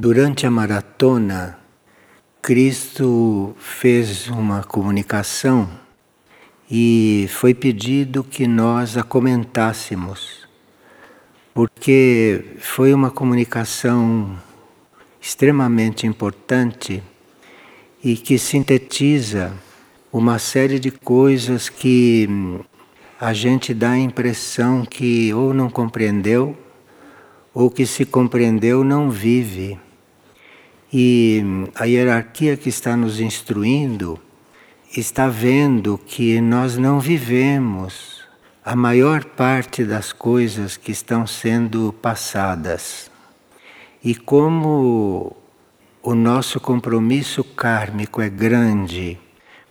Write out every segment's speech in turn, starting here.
Durante a maratona, Cristo fez uma comunicação e foi pedido que nós a comentássemos, porque foi uma comunicação extremamente importante e que sintetiza uma série de coisas que a gente dá a impressão que ou não compreendeu ou que se compreendeu não vive. E a hierarquia que está nos instruindo está vendo que nós não vivemos a maior parte das coisas que estão sendo passadas. E como o nosso compromisso kármico é grande,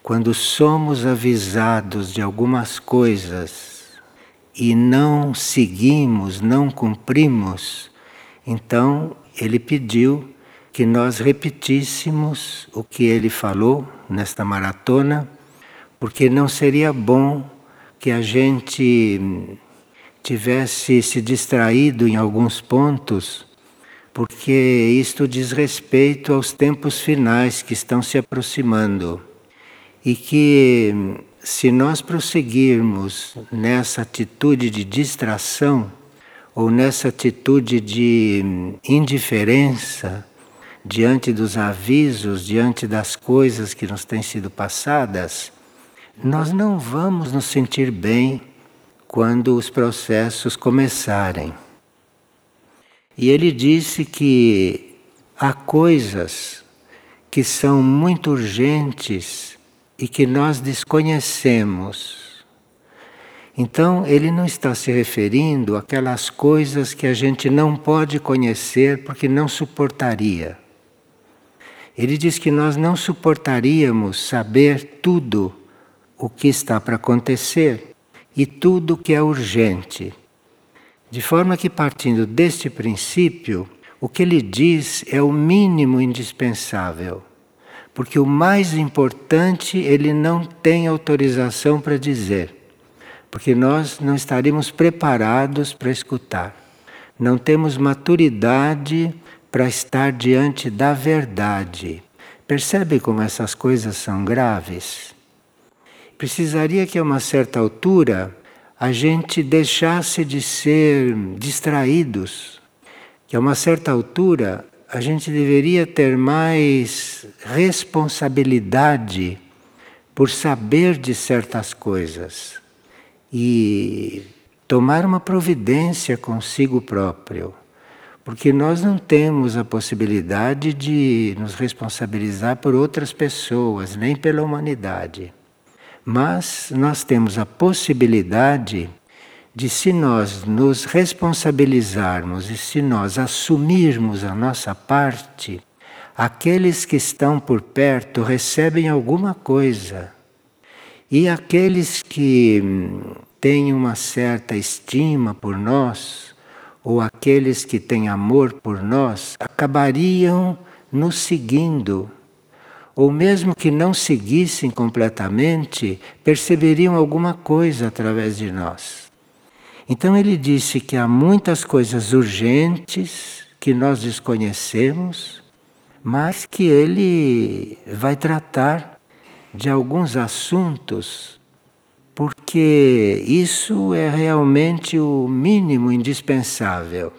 quando somos avisados de algumas coisas e não seguimos, não cumprimos, então ele pediu que nós repetíssemos o que ele falou nesta maratona, porque não seria bom que a gente tivesse se distraído em alguns pontos, porque isto diz respeito aos tempos finais que estão se aproximando. E que se nós prosseguirmos nessa atitude de distração, ou nessa atitude de indiferença, diante dos avisos, diante das coisas que nos têm sido passadas, nós não vamos nos sentir bem quando os processos começarem. E ele disse que há coisas que são muito urgentes e que nós desconhecemos. Então, ele não está se referindo àquelas coisas que a gente não pode conhecer porque não suportaria. Ele diz que nós não suportaríamos saber tudo o que está para acontecer e tudo o que é urgente. De forma que, partindo deste princípio, o que ele diz é o mínimo indispensável, porque o mais importante ele não tem autorização para dizer, porque nós não estaríamos preparados para escutar, não temos maturidade para estar diante da verdade. Percebe como essas coisas são graves? Precisaria que a uma certa altura a gente deixasse de ser distraídos, que a uma certa altura a gente deveria ter mais responsabilidade por saber de certas coisas e tomar uma providência consigo próprio. Porque nós não temos a possibilidade de nos responsabilizar por outras pessoas, nem pela humanidade. Mas nós temos a possibilidade de, se nós nos responsabilizarmos e se nós assumirmos a nossa parte, aqueles que estão por perto recebem alguma coisa. E aqueles que têm uma certa estima por nós, ou aqueles que têm amor por nós acabariam nos seguindo. Ou mesmo que não seguissem completamente, perceberiam alguma coisa através de nós. Então ele disse que há muitas coisas urgentes que nós desconhecemos, mas que ele vai tratar de alguns assuntos porque isso é realmente o mínimo indispensável.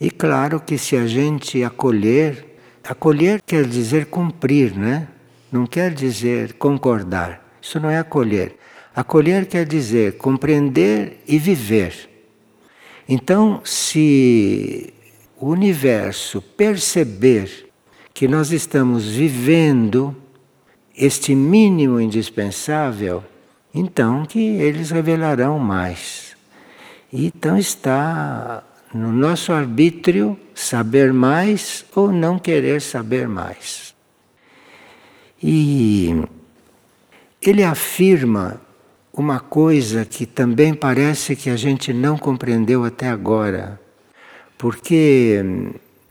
E claro que se a gente acolher, acolher quer dizer cumprir, né? Não quer dizer concordar. Isso não é acolher. Acolher quer dizer compreender e viver. Então, se o universo perceber que nós estamos vivendo este mínimo indispensável, então que eles revelarão mais. Então está no nosso arbítrio saber mais ou não querer saber mais. E ele afirma uma coisa que também parece que a gente não compreendeu até agora, porque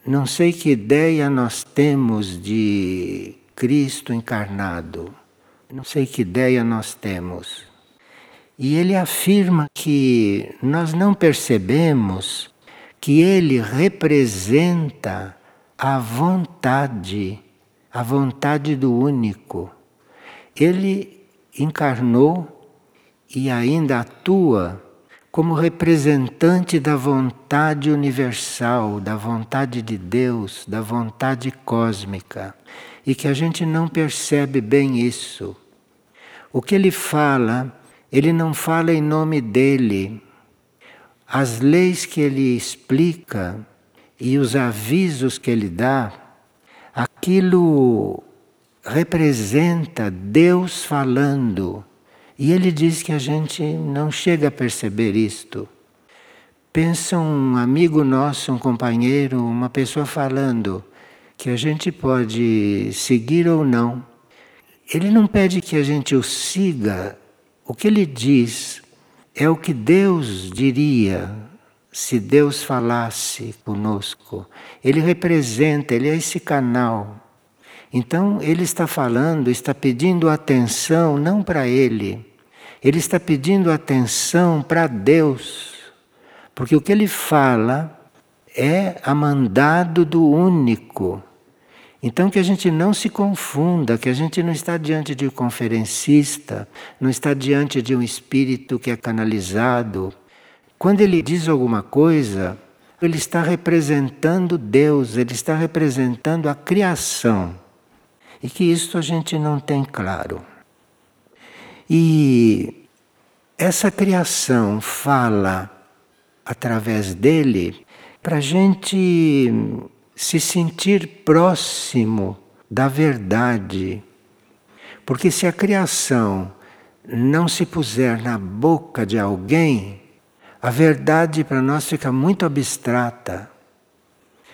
não sei que ideia nós temos de Cristo encarnado. Não sei que ideia nós temos. E ele afirma que nós não percebemos que ele representa a vontade, a vontade do único. Ele encarnou e ainda atua como representante da vontade universal, da vontade de Deus, da vontade cósmica, e que a gente não percebe bem isso. O que ele fala, ele não fala em nome dele. As leis que ele explica e os avisos que ele dá, aquilo representa Deus falando e ele diz que a gente não chega a perceber isto. Pensa um amigo nosso, um companheiro, uma pessoa falando que a gente pode seguir ou não. Ele não pede que a gente o siga. O que ele diz é o que Deus diria se Deus falasse conosco. Ele representa, ele é esse canal então ele está falando, está pedindo atenção não para ele, ele está pedindo atenção para Deus. Porque o que ele fala é a mandado do único. Então que a gente não se confunda, que a gente não está diante de um conferencista, não está diante de um espírito que é canalizado. Quando ele diz alguma coisa, ele está representando Deus, ele está representando a criação. E que isso a gente não tem claro. E essa criação fala através dele para a gente se sentir próximo da verdade. Porque se a criação não se puser na boca de alguém, a verdade para nós fica muito abstrata.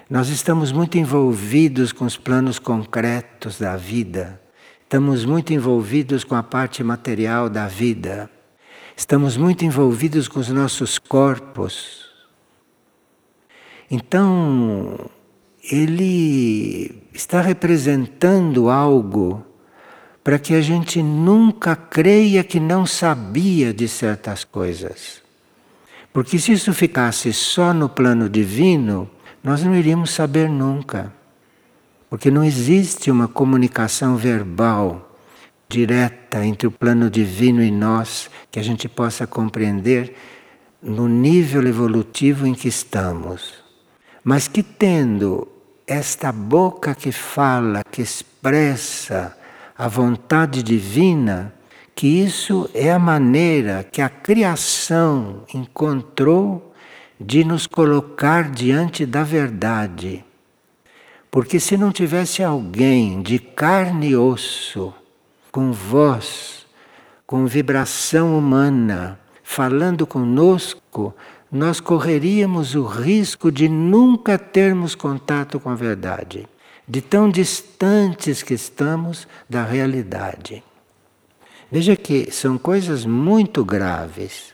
Nós estamos muito envolvidos com os planos concretos da vida, estamos muito envolvidos com a parte material da vida, estamos muito envolvidos com os nossos corpos. Então, ele está representando algo para que a gente nunca creia que não sabia de certas coisas. Porque se isso ficasse só no plano divino, nós não iríamos saber nunca. Porque não existe uma comunicação verbal direta entre o plano divino e nós que a gente possa compreender no nível evolutivo em que estamos. Mas que tendo esta boca que fala, que expressa a vontade divina, que isso é a maneira que a criação encontrou de nos colocar diante da verdade. Porque se não tivesse alguém de carne e osso, com voz, com vibração humana, falando conosco, nós correríamos o risco de nunca termos contato com a verdade, de tão distantes que estamos da realidade. Veja que são coisas muito graves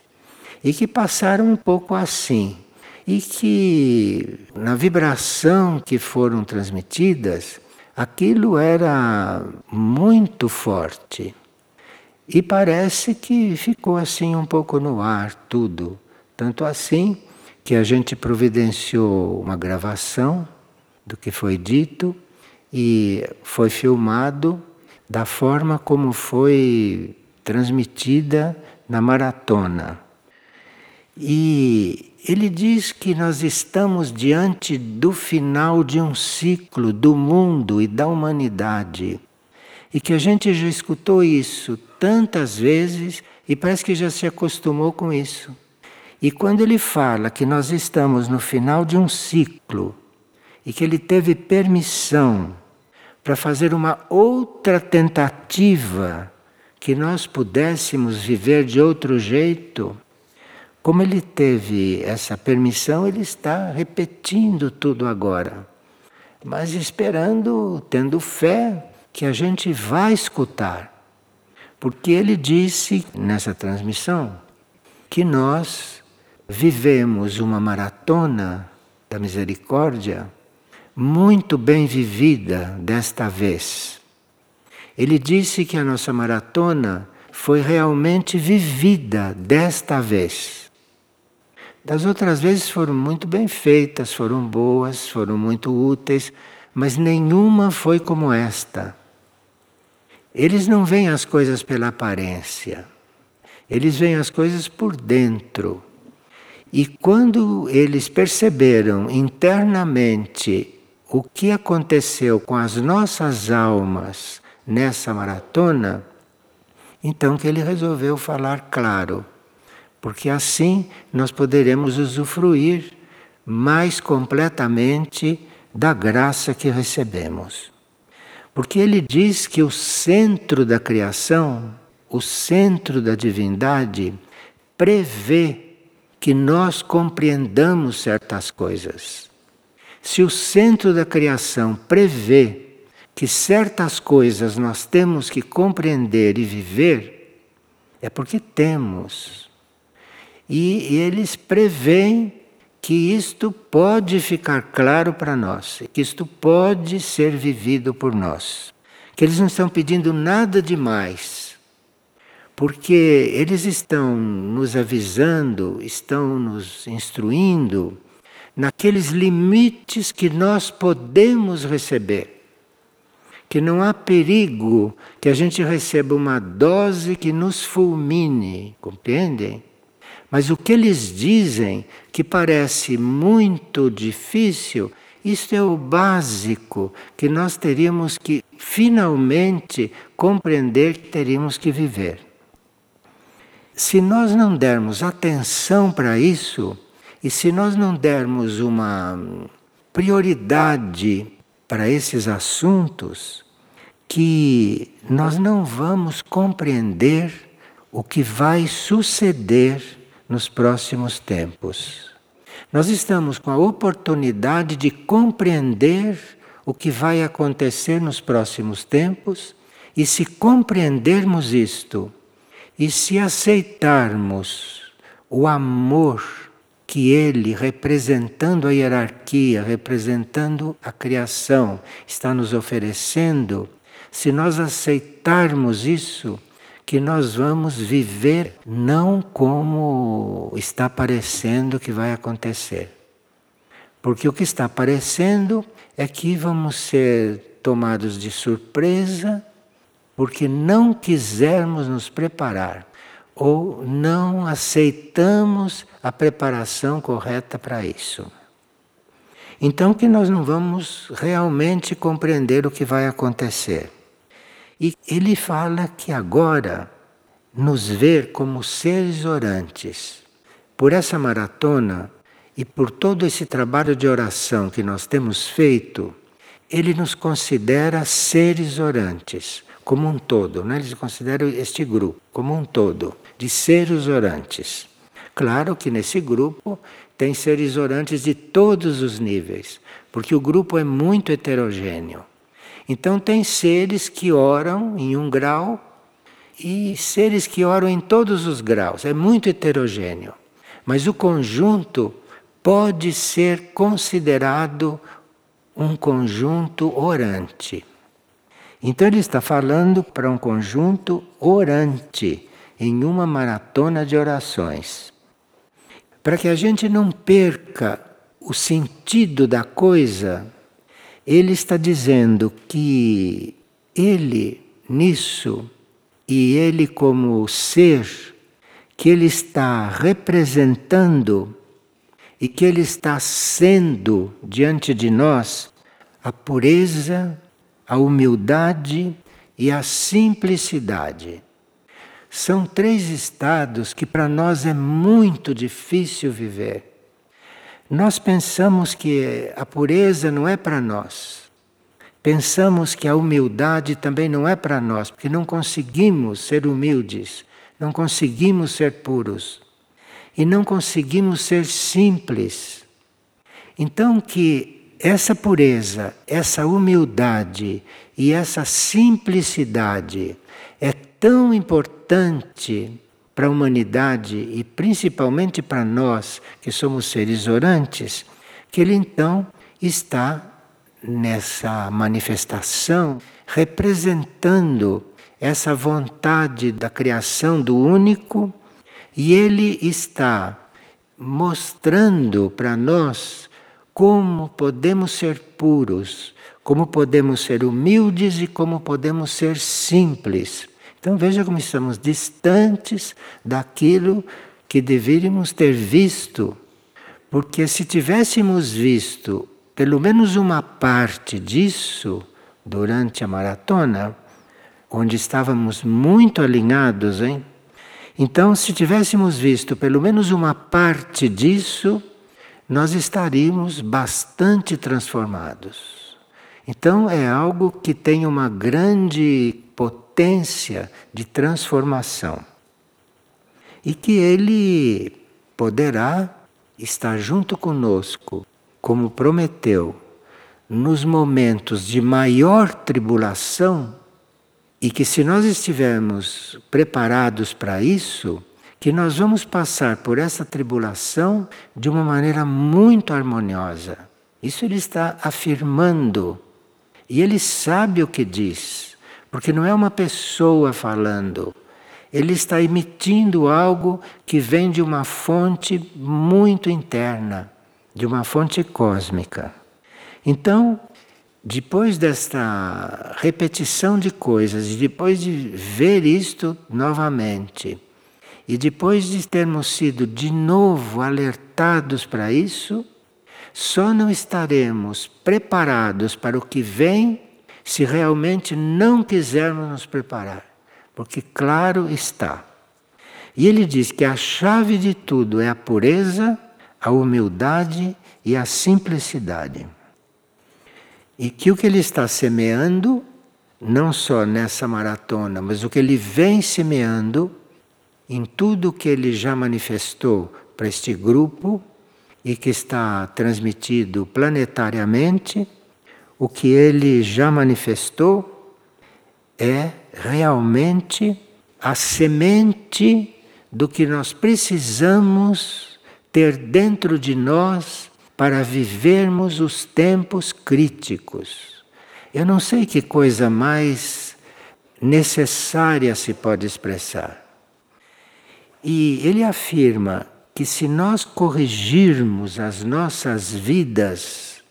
e que passaram um pouco assim. E que na vibração que foram transmitidas, aquilo era muito forte. E parece que ficou assim um pouco no ar tudo. Tanto assim que a gente providenciou uma gravação do que foi dito e foi filmado da forma como foi transmitida na maratona. E ele diz que nós estamos diante do final de um ciclo do mundo e da humanidade. E que a gente já escutou isso tantas vezes e parece que já se acostumou com isso. E quando ele fala que nós estamos no final de um ciclo e que ele teve permissão para fazer uma outra tentativa que nós pudéssemos viver de outro jeito, como ele teve essa permissão, ele está repetindo tudo agora, mas esperando, tendo fé que a gente vai escutar. Porque ele disse nessa transmissão que nós vivemos uma maratona da misericórdia muito bem vivida desta vez. Ele disse que a nossa maratona foi realmente vivida desta vez. Das outras vezes foram muito bem feitas, foram boas, foram muito úteis, mas nenhuma foi como esta. Eles não veem as coisas pela aparência, eles veem as coisas por dentro. E quando eles perceberam internamente o que aconteceu com as nossas almas nessa maratona, então que ele resolveu falar claro, porque assim nós poderemos usufruir mais completamente da graça que recebemos. Porque ele diz que o centro da criação, o centro da divindade, prevê que nós compreendamos certas coisas. Se o centro da criação prevê que certas coisas nós temos que compreender e viver, é porque temos. E eles preveem que isto pode ficar claro para nós, que isto pode ser vivido por nós. Que eles não estão pedindo nada demais, porque eles estão nos avisando, estão nos instruindo naqueles limites que nós podemos receber. Que não há perigo que a gente receba uma dose que nos fulmine, compreendem? Mas o que eles dizem, que parece muito difícil, isto é o básico que nós teríamos que finalmente compreender que teríamos que viver. Se nós não dermos atenção para isso, e se nós não dermos uma prioridade para esses assuntos, que nós não vamos compreender o que vai suceder nos próximos tempos. Nós estamos com a oportunidade de compreender o que vai acontecer nos próximos tempos, e se compreendermos isto e se aceitarmos o amor que ele, representando a hierarquia, representando a criação, está nos oferecendo, se nós aceitarmos isso, que nós vamos viver não como está parecendo que vai acontecer. Porque o que está parecendo é que vamos ser tomados de surpresa porque não quisermos nos preparar ou não aceitamos a preparação correta para isso. Então que nós não vamos realmente compreender o que vai acontecer. E ele fala que agora nos ver como seres orantes. Por essa maratona e por todo esse trabalho de oração que nós temos feito, ele nos considera seres orantes, como um todo. Né? Ele considera este grupo como um todo, de seres orantes. Claro que nesse grupo tem seres orantes de todos os níveis, porque o grupo é muito heterogêneo. Então, tem seres que oram em um grau e seres que oram em todos os graus. É muito heterogêneo. Mas o conjunto pode ser considerado um conjunto orante. Então, ele está falando para um conjunto orante em uma maratona de orações. Para que a gente não perca o sentido da coisa ele está dizendo que ele nisso e ele como ser que ele está representando e que ele está sendo diante de nós a pureza, a humildade e a simplicidade. São três estados que para nós é muito difícil viver. Nós pensamos que a pureza não é para nós. Pensamos que a humildade também não é para nós, porque não conseguimos ser humildes, não conseguimos ser puros e não conseguimos ser simples. Então que essa pureza, essa humildade e essa simplicidade é tão importante para a humanidade e principalmente para nós que somos seres orantes, que ele então está nessa manifestação representando essa vontade da criação do único e ele está mostrando para nós como podemos ser puros, como podemos ser humildes e como podemos ser simples. Então veja como estamos distantes daquilo que deveríamos ter visto, porque se tivéssemos visto pelo menos uma parte disso durante a maratona, onde estávamos muito alinhados, hein? Então, se tivéssemos visto pelo menos uma parte disso, nós estaríamos bastante transformados. Então, é algo que tem uma grande potência de transformação. E que ele poderá estar junto conosco, como prometeu, nos momentos de maior tribulação e que se nós estivermos preparados para isso, que nós vamos passar por essa tribulação de uma maneira muito harmoniosa. Isso ele está afirmando. E ele sabe o que diz, porque não é uma pessoa falando. Ele está emitindo algo que vem de uma fonte muito interna, de uma fonte cósmica. Então, depois desta repetição de coisas, e depois de ver isto novamente, e depois de termos sido de novo alertados para isso, só não estaremos preparados para o que vem se realmente não quisermos nos preparar. Porque, claro está. E ele diz que a chave de tudo é a pureza, a humildade e a simplicidade. E que o que ele está semeando, não só nessa maratona, mas o que ele vem semeando em tudo que ele já manifestou para este grupo e que está transmitido planetariamente, o que ele já manifestou é realmente a semente do que nós precisamos ter dentro de nós para vivermos os tempos críticos. Eu não sei que coisa mais necessária se pode expressar. E ele afirma que se nós corrigirmos as nossas vidas,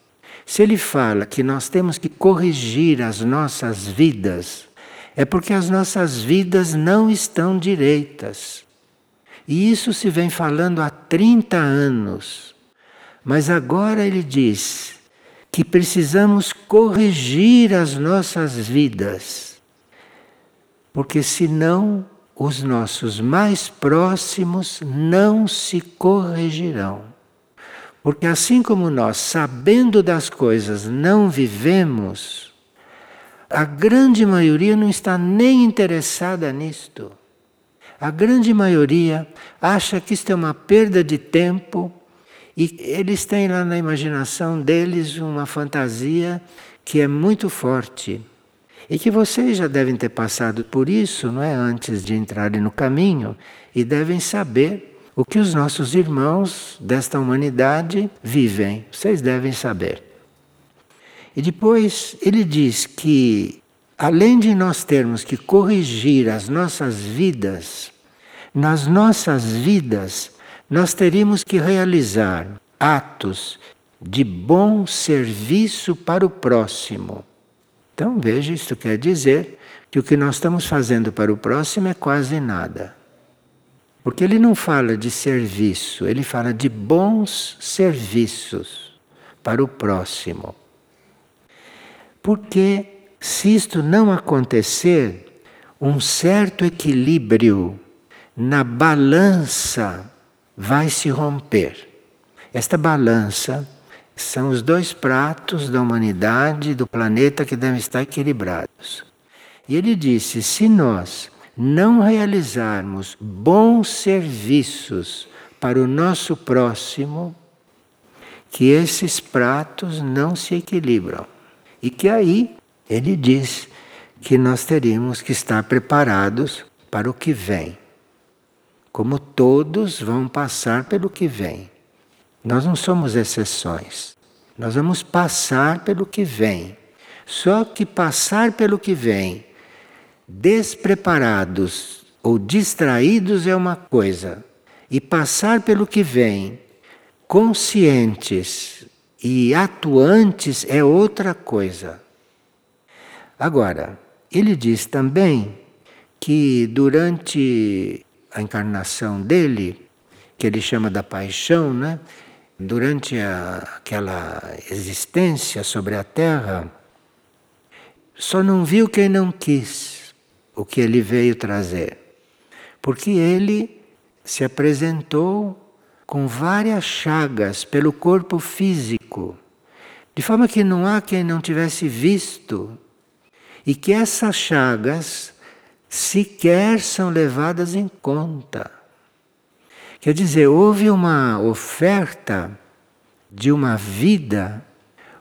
se ele fala que nós temos que corrigir as nossas vidas, é porque as nossas vidas não estão direitas. E isso se vem falando há 30 anos. Mas agora ele diz que precisamos corrigir as nossas vidas, porque senão os nossos mais próximos não se corrigirão. Porque assim como nós, sabendo das coisas, não vivemos, a grande maioria não está nem interessada nisto. A grande maioria acha que isto é uma perda de tempo e eles têm lá na imaginação deles uma fantasia que é muito forte. E que vocês já devem ter passado por isso, não é? Antes de entrarem no caminho, e devem saber o que os nossos irmãos desta humanidade vivem. Vocês devem saber. E depois ele diz que, além de nós termos que corrigir as nossas vidas, nas nossas vidas nós teríamos que realizar atos de bom serviço para o próximo. Então veja, isto quer dizer que o que nós estamos fazendo para o próximo é quase nada. Porque ele não fala de serviço, ele fala de bons serviços para o próximo. Porque se isto não acontecer, um certo equilíbrio na balança vai se romper. Esta balança são os dois pratos da humanidade, do planeta que devem estar equilibrados. E ele disse: se nós não realizarmos bons serviços para o nosso próximo, que esses pratos não se equilibram. E que aí ele diz que nós teríamos que estar preparados para o que vem como todos vão passar pelo que vem. Nós não somos exceções. Nós vamos passar pelo que vem. Só que passar pelo que vem, despreparados ou distraídos é uma coisa, e passar pelo que vem, conscientes e atuantes é outra coisa. Agora, ele diz também que durante a encarnação dele, que ele chama da paixão, né? Durante a, aquela existência sobre a Terra, só não viu quem não quis o que ele veio trazer. Porque ele se apresentou com várias chagas pelo corpo físico, de forma que não há quem não tivesse visto, e que essas chagas sequer são levadas em conta. Quer dizer, houve uma oferta de uma vida,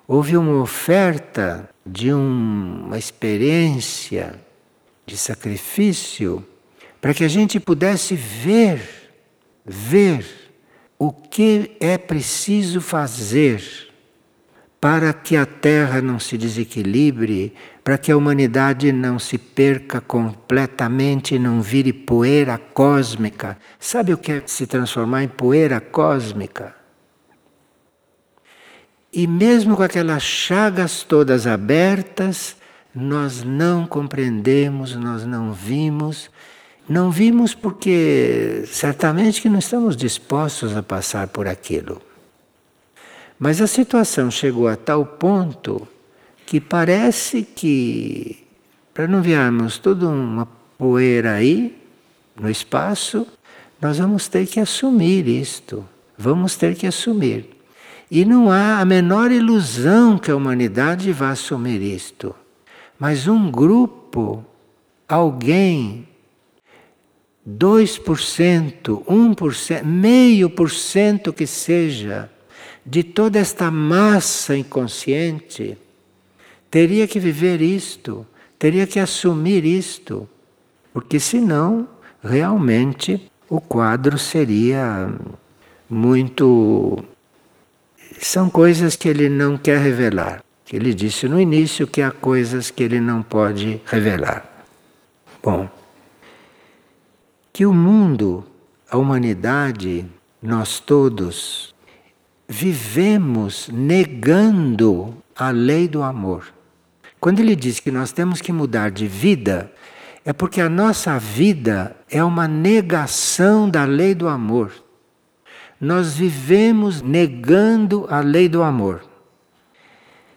houve uma oferta de um, uma experiência de sacrifício para que a gente pudesse ver, ver o que é preciso fazer para que a Terra não se desequilibre, para que a humanidade não se perca completamente, não vire poeira cósmica. Sabe o que é se transformar em poeira cósmica? E mesmo com aquelas chagas todas abertas, nós não compreendemos, nós não vimos. Não vimos porque certamente que não estamos dispostos a passar por aquilo. Mas a situação chegou a tal ponto que parece que, para não virarmos toda uma poeira aí, no espaço, nós vamos ter que assumir isto. Vamos ter que assumir. E não há a menor ilusão que a humanidade vá assumir isto. Mas um grupo, alguém, 2%, 1%, meio por cento que seja, de toda esta massa inconsciente, teria que viver isto, teria que assumir isto, porque senão, realmente, o quadro seria muito. São coisas que ele não quer revelar. Ele disse no início que há coisas que ele não pode revelar. Bom, que o mundo, a humanidade, nós todos, vivemos negando a lei do amor. Quando ele diz que nós temos que mudar de vida, é porque a nossa vida é uma negação da lei do amor. Nós vivemos negando a lei do amor.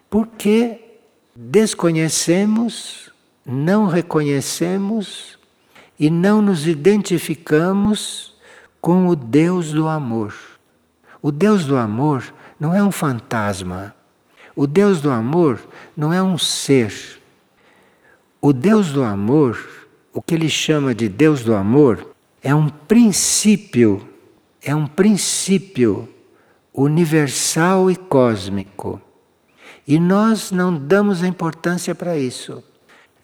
Porque desconhecemos, não reconhecemos e não nos identificamos com o Deus do amor. O Deus do amor não é um fantasma. O Deus do amor não é um ser. O Deus do amor, o que ele chama de Deus do amor, é um princípio, é um princípio universal e cósmico. E nós não damos a importância para isso.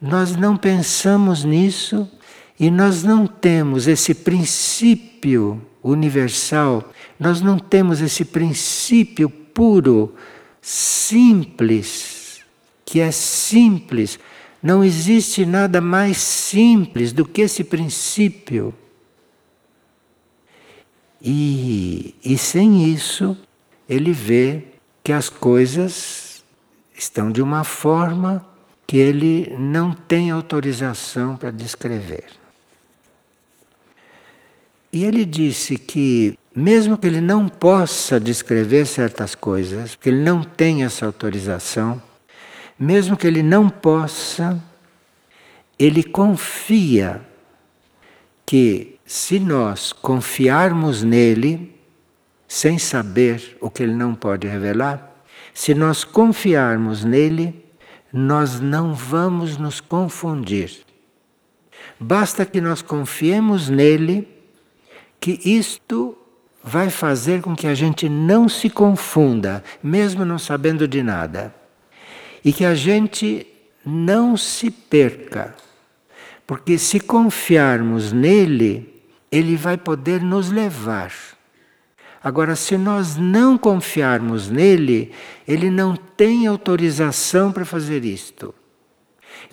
Nós não pensamos nisso e nós não temos esse princípio universal nós não temos esse princípio puro, simples, que é simples. Não existe nada mais simples do que esse princípio. E, e sem isso, ele vê que as coisas estão de uma forma que ele não tem autorização para descrever. E ele disse que mesmo que ele não possa descrever certas coisas, porque ele não tem essa autorização, mesmo que ele não possa, ele confia que se nós confiarmos nele, sem saber o que ele não pode revelar, se nós confiarmos nele, nós não vamos nos confundir. Basta que nós confiemos nele, que isto vai fazer com que a gente não se confunda, mesmo não sabendo de nada. E que a gente não se perca. Porque se confiarmos nele, ele vai poder nos levar. Agora, se nós não confiarmos nele, ele não tem autorização para fazer isto.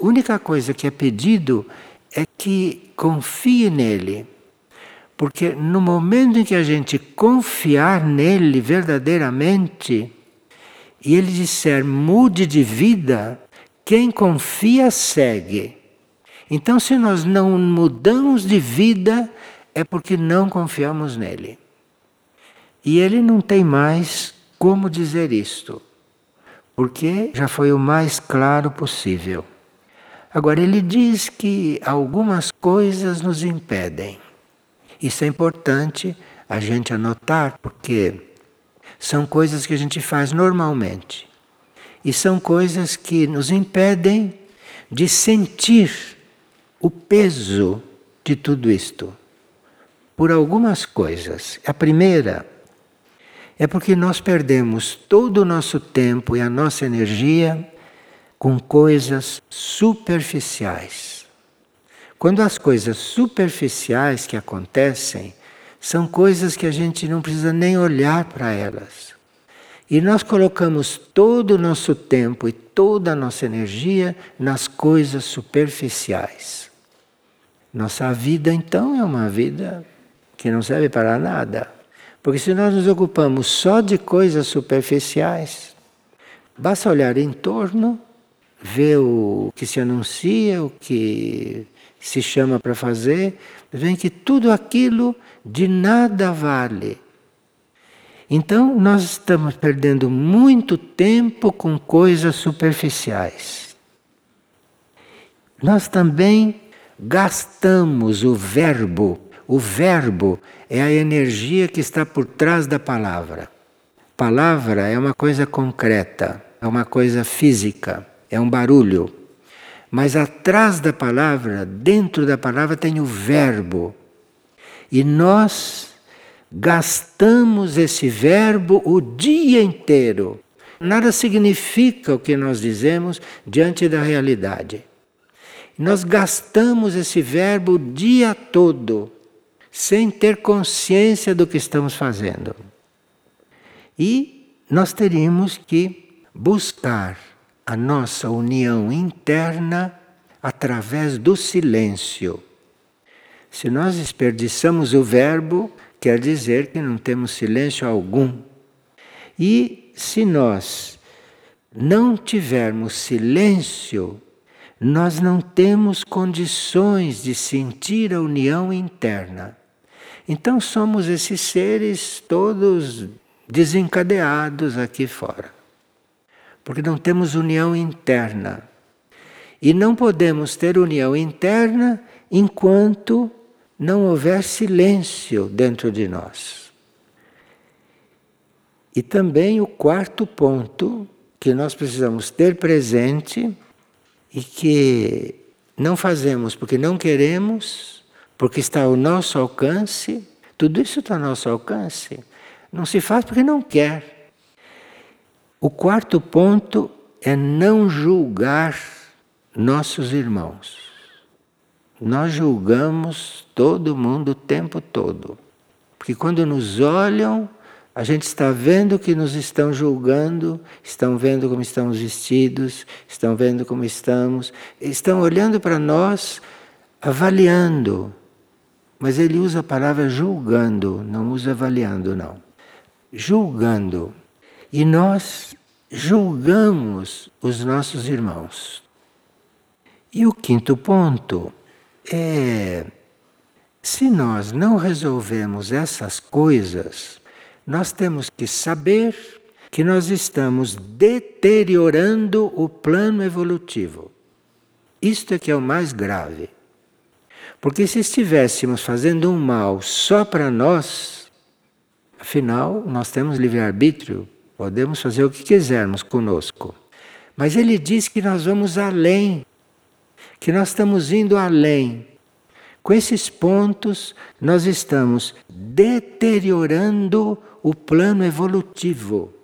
A única coisa que é pedido é que confie nele. Porque no momento em que a gente confiar nele verdadeiramente, e ele disser mude de vida, quem confia segue. Então, se nós não mudamos de vida, é porque não confiamos nele. E ele não tem mais como dizer isto, porque já foi o mais claro possível. Agora, ele diz que algumas coisas nos impedem. Isso é importante a gente anotar, porque são coisas que a gente faz normalmente. E são coisas que nos impedem de sentir o peso de tudo isto. Por algumas coisas. A primeira é porque nós perdemos todo o nosso tempo e a nossa energia com coisas superficiais. Quando as coisas superficiais que acontecem são coisas que a gente não precisa nem olhar para elas. E nós colocamos todo o nosso tempo e toda a nossa energia nas coisas superficiais. Nossa vida, então, é uma vida que não serve para nada. Porque se nós nos ocupamos só de coisas superficiais, basta olhar em torno vê o que se anuncia, o que se chama para fazer, vê que tudo aquilo de nada vale. Então, nós estamos perdendo muito tempo com coisas superficiais. Nós também gastamos o verbo. O verbo é a energia que está por trás da palavra. Palavra é uma coisa concreta, é uma coisa física é um barulho. Mas atrás da palavra, dentro da palavra, tem o verbo. E nós gastamos esse verbo o dia inteiro. Nada significa o que nós dizemos diante da realidade. Nós gastamos esse verbo o dia todo, sem ter consciência do que estamos fazendo. E nós teríamos que buscar a nossa união interna através do silêncio. Se nós desperdiçamos o verbo, quer dizer que não temos silêncio algum. E se nós não tivermos silêncio, nós não temos condições de sentir a união interna. Então somos esses seres todos desencadeados aqui fora porque não temos união interna. E não podemos ter união interna enquanto não houver silêncio dentro de nós. E também o quarto ponto que nós precisamos ter presente e que não fazemos porque não queremos, porque está ao nosso alcance, tudo isso está ao nosso alcance. Não se faz porque não quer. O quarto ponto é não julgar nossos irmãos. Nós julgamos todo mundo o tempo todo. Porque quando nos olham, a gente está vendo que nos estão julgando, estão vendo como estamos vestidos, estão vendo como estamos, estão olhando para nós, avaliando. Mas ele usa a palavra julgando, não usa avaliando, não. Julgando. E nós julgamos os nossos irmãos. E o quinto ponto é: se nós não resolvemos essas coisas, nós temos que saber que nós estamos deteriorando o plano evolutivo. Isto é que é o mais grave. Porque se estivéssemos fazendo um mal só para nós, afinal, nós temos livre-arbítrio Podemos fazer o que quisermos conosco. Mas ele diz que nós vamos além, que nós estamos indo além. Com esses pontos, nós estamos deteriorando o plano evolutivo.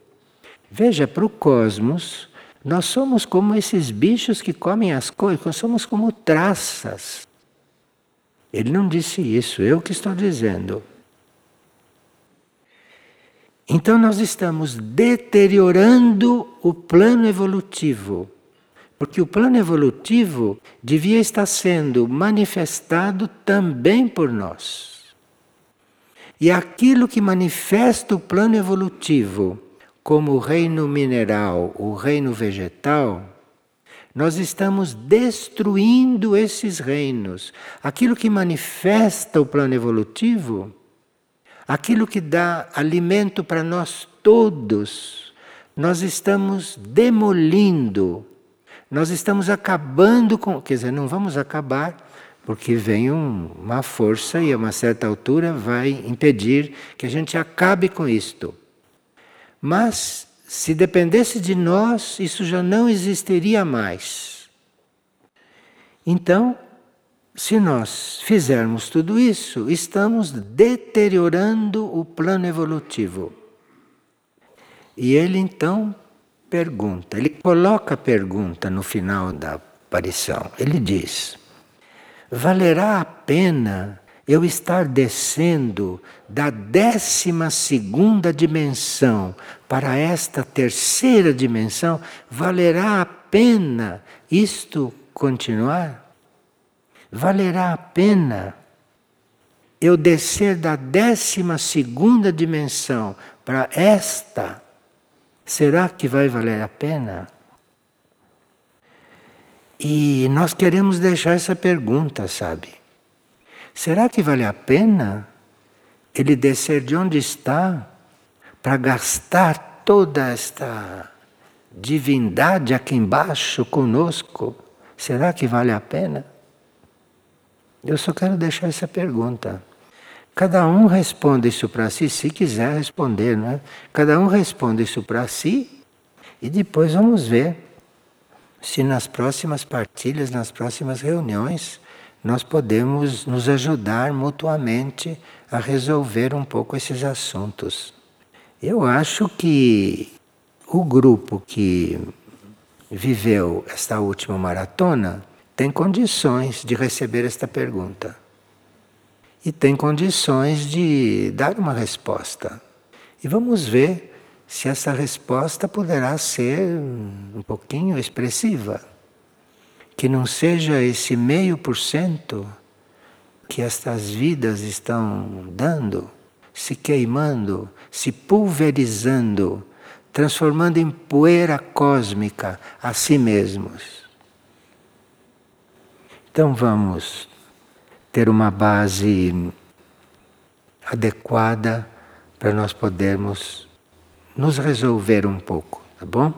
Veja, para o cosmos, nós somos como esses bichos que comem as coisas, nós somos como traças. Ele não disse isso, eu que estou dizendo. Então nós estamos deteriorando o plano evolutivo. Porque o plano evolutivo devia estar sendo manifestado também por nós. E aquilo que manifesta o plano evolutivo como o reino mineral, o reino vegetal, nós estamos destruindo esses reinos. Aquilo que manifesta o plano evolutivo, aquilo que dá alimento para nós todos, nós estamos demolindo, nós estamos acabando com. Quer dizer, não vamos acabar, porque vem um, uma força e a uma certa altura vai impedir que a gente acabe com isto. Mas se dependesse de nós, isso já não existiria mais. Então, se nós fizermos tudo isso, estamos deteriorando o plano evolutivo. E ele então pergunta, ele coloca a pergunta no final da aparição. Ele diz: valerá a pena eu estar descendo da décima segunda dimensão para esta terceira dimensão, valerá a pena isto continuar? Valerá a pena eu descer da décima segunda dimensão para esta? Será que vai valer a pena? E nós queremos deixar essa pergunta, sabe? Será que vale a pena ele descer de onde está para gastar toda esta divindade aqui embaixo conosco? Será que vale a pena? Eu só quero deixar essa pergunta. Cada um responde isso para si, se quiser responder, não é? Cada um responde isso para si e depois vamos ver se nas próximas partilhas, nas próximas reuniões, nós podemos nos ajudar mutuamente a resolver um pouco esses assuntos. Eu acho que o grupo que viveu esta última maratona tem condições de receber esta pergunta. E tem condições de dar uma resposta. E vamos ver se essa resposta poderá ser um pouquinho expressiva que não seja esse meio por cento que estas vidas estão dando, se queimando, se pulverizando, transformando em poeira cósmica a si mesmos. Então vamos ter uma base adequada para nós podermos nos resolver um pouco, tá bom?